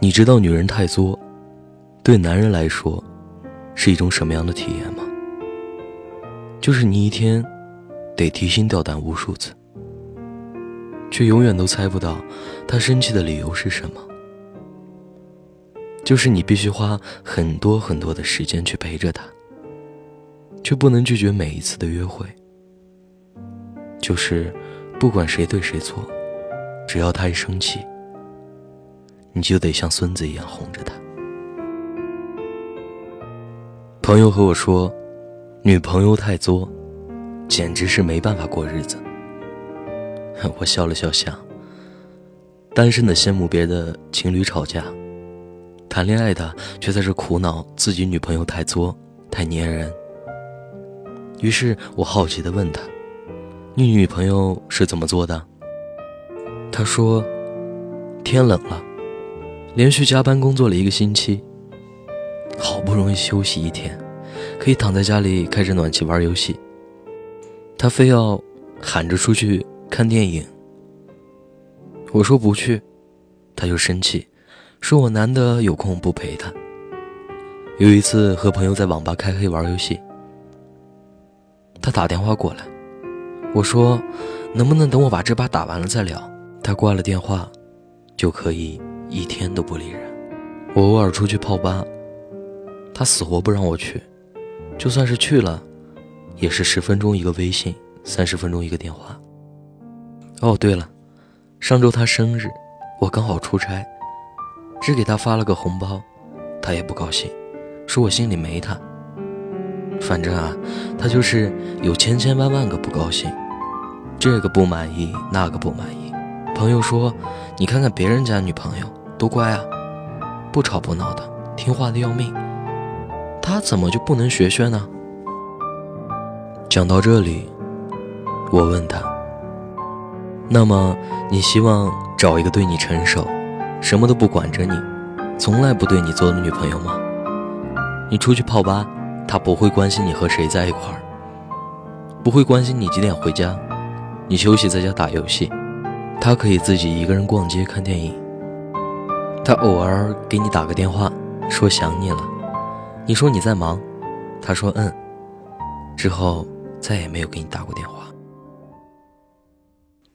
你知道女人太作，对男人来说，是一种什么样的体验吗？就是你一天得提心吊胆无数次，却永远都猜不到他生气的理由是什么。就是你必须花很多很多的时间去陪着他，却不能拒绝每一次的约会。就是不管谁对谁错，只要他一生气。你就得像孙子一样哄着他。朋友和我说，女朋友太作，简直是没办法过日子。我笑了笑，想：单身的羡慕别的情侣吵架，谈恋爱的却在这苦恼自己女朋友太作、太粘人。于是我好奇的问他：“你女朋友是怎么做的？”他说：“天冷了。”连续加班工作了一个星期，好不容易休息一天，可以躺在家里开着暖气玩游戏。他非要喊着出去看电影。我说不去，他就生气，说我难得有空不陪他。有一次和朋友在网吧开黑玩游戏，他打电话过来，我说能不能等我把这把打完了再聊？他挂了电话，就可以。一天都不理人，我偶尔出去泡吧，他死活不让我去，就算是去了，也是十分钟一个微信，三十分钟一个电话。哦，对了，上周他生日，我刚好出差，只给他发了个红包，他也不高兴，说我心里没他。反正啊，他就是有千千万万个不高兴，这个不满意，那个不满意。朋友说，你看看别人家女朋友。多乖啊，不吵不闹的，听话的要命。他怎么就不能学学呢？讲到这里，我问他：“那么你希望找一个对你成熟、什么都不管着你、从来不对你做的女朋友吗？你出去泡吧，他不会关心你和谁在一块儿，不会关心你几点回家，你休息在家打游戏，他可以自己一个人逛街看电影。”他偶尔给你打个电话，说想你了，你说你在忙，他说嗯，之后再也没有给你打过电话。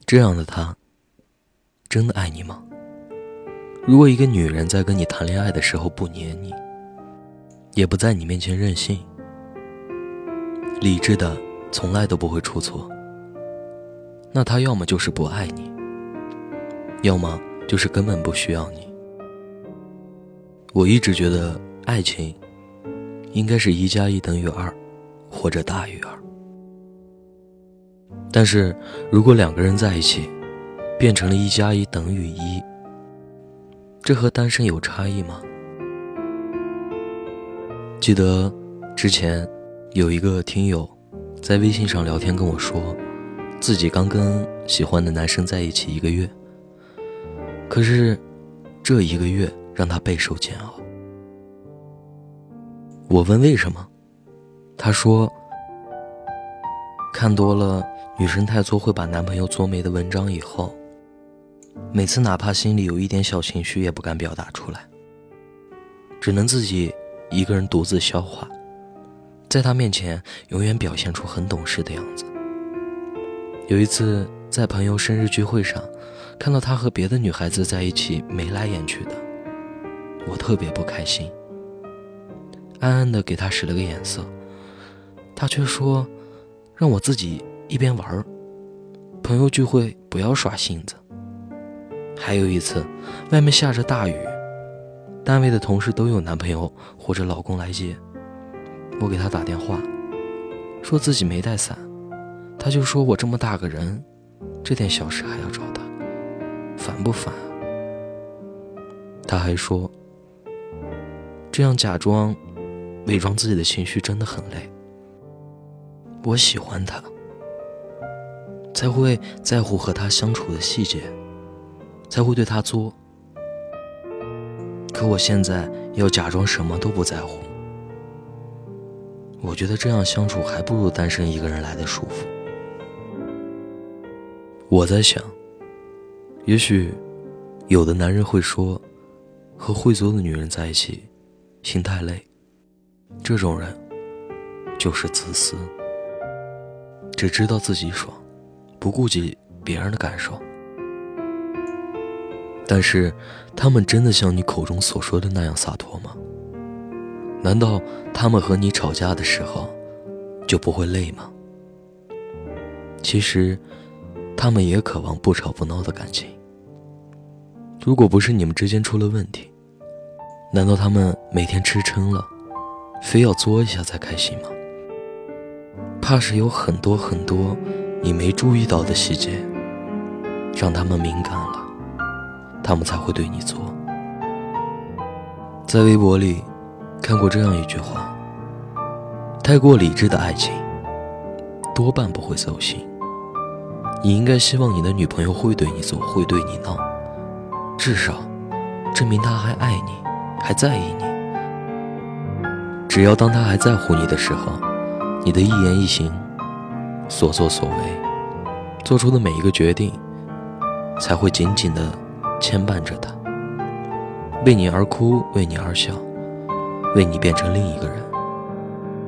这样的他，真的爱你吗？如果一个女人在跟你谈恋爱的时候不黏你，也不在你面前任性，理智的从来都不会出错，那她要么就是不爱你，要么就是根本不需要你。我一直觉得爱情应该是一加一等于二，或者大于二。但是如果两个人在一起变成了一加一等于一，这和单身有差异吗？记得之前有一个听友在微信上聊天跟我说，自己刚跟喜欢的男生在一起一个月，可是这一个月。让他备受煎熬。我问为什么，他说看多了女生太作会把男朋友作没的文章以后，每次哪怕心里有一点小情绪也不敢表达出来，只能自己一个人独自消化，在他面前永远表现出很懂事的样子。有一次在朋友生日聚会上，看到他和别的女孩子在一起眉来眼去的。我特别不开心，暗暗的给他使了个眼色，他却说，让我自己一边玩朋友聚会不要耍性子。还有一次，外面下着大雨，单位的同事都有男朋友或者老公来接，我给他打电话，说自己没带伞，他就说我这么大个人，这点小事还要找他，烦不烦？他还说。这样假装、伪装自己的情绪真的很累。我喜欢他，才会在乎和他相处的细节，才会对他作。可我现在要假装什么都不在乎，我觉得这样相处还不如单身一个人来的舒服。我在想，也许有的男人会说。和会作的女人在一起，心太累。这种人就是自私，只知道自己爽，不顾及别人的感受。但是，他们真的像你口中所说的那样洒脱吗？难道他们和你吵架的时候就不会累吗？其实，他们也渴望不吵不闹的感情。如果不是你们之间出了问题，难道他们每天吃撑了，非要作一下才开心吗？怕是有很多很多你没注意到的细节，让他们敏感了，他们才会对你作。在微博里。看过这样一句话：太过理智的爱情，多半不会走心。你应该希望你的女朋友会对你做，会对你闹，至少证明她还爱你，还在意你。只要当他还在乎你的时候，你的一言一行、所作所为、做出的每一个决定，才会紧紧的牵绊着他，为你而哭，为你而笑。为你变成另一个人，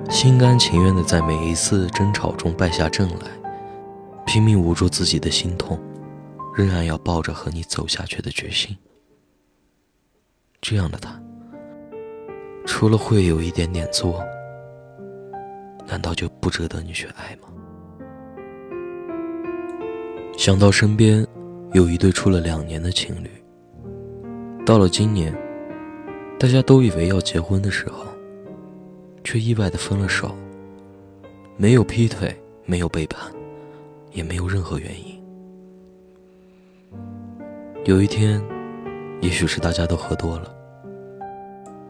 心甘情愿的在每一次争吵中败下阵来，拼命捂住自己的心痛，仍然要抱着和你走下去的决心。这样的他，除了会有一点点作，难道就不值得你去爱吗？想到身边有一对处了两年的情侣，到了今年。大家都以为要结婚的时候，却意外的分了手。没有劈腿，没有背叛，也没有任何原因。有一天，也许是大家都喝多了，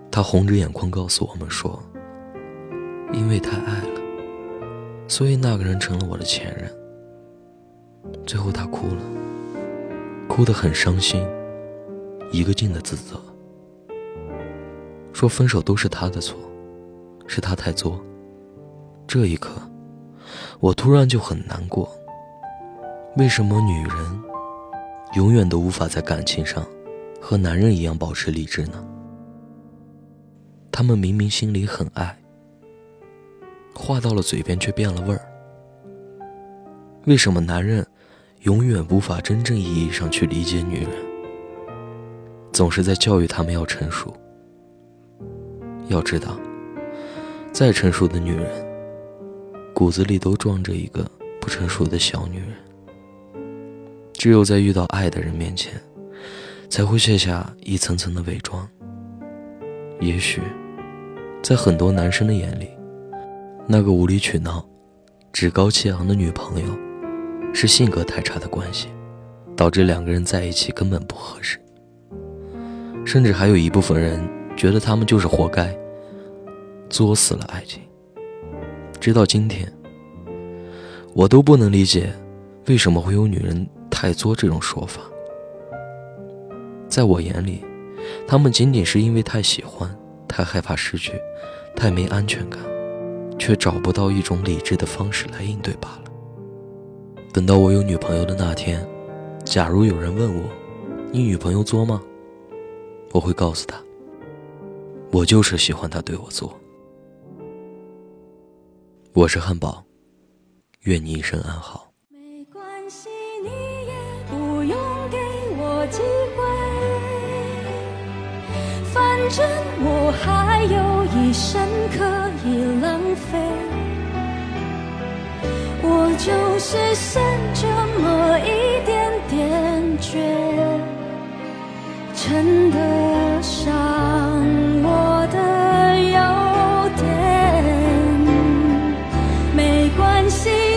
他红着眼眶告诉我们说：“因为太爱了，所以那个人成了我的前任。”最后他哭了，哭得很伤心，一个劲的自责。说分手都是他的错，是他太作。这一刻，我突然就很难过。为什么女人永远都无法在感情上和男人一样保持理智呢？他们明明心里很爱，话到了嘴边却变了味儿。为什么男人永远无法真正意义上去理解女人，总是在教育他们要成熟？要知道，再成熟的女人，骨子里都装着一个不成熟的小女人。只有在遇到爱的人面前，才会卸下一层层的伪装。也许，在很多男生的眼里，那个无理取闹、趾高气昂的女朋友，是性格太差的关系，导致两个人在一起根本不合适。甚至还有一部分人。觉得他们就是活该，作死了爱情。直到今天，我都不能理解，为什么会有女人太作这种说法。在我眼里，他们仅仅是因为太喜欢、太害怕失去、太没安全感，却找不到一种理智的方式来应对罢了。等到我有女朋友的那天，假如有人问我：“你女朋友作吗？”我会告诉他。我就是喜欢他对我作。我是汉堡，愿你一生安好。反正我还有一生可以浪费。我就是剩这么一点点倔，真的伤。随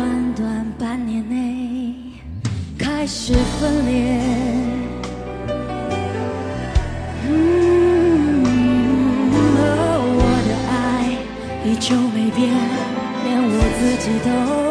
短短半年内开始分裂。嗯，我的爱依旧没变，连我自己都。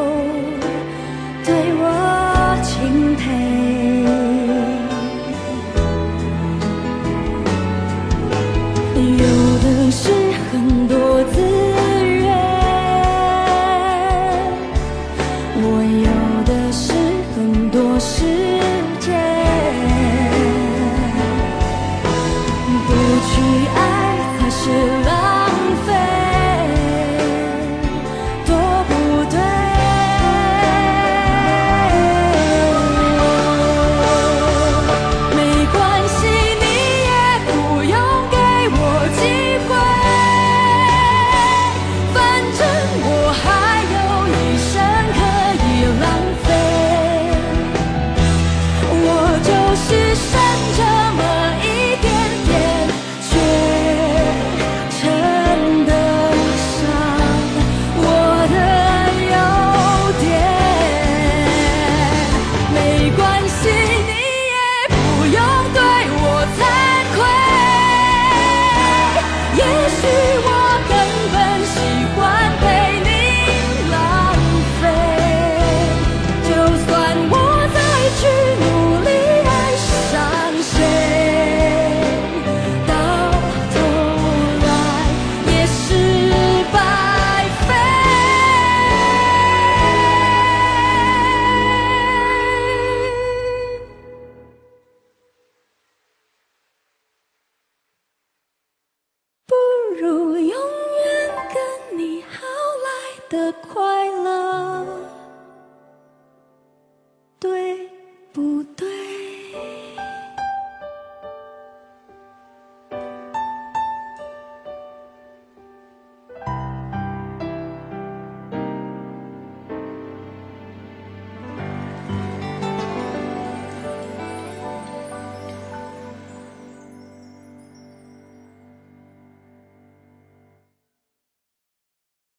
puta.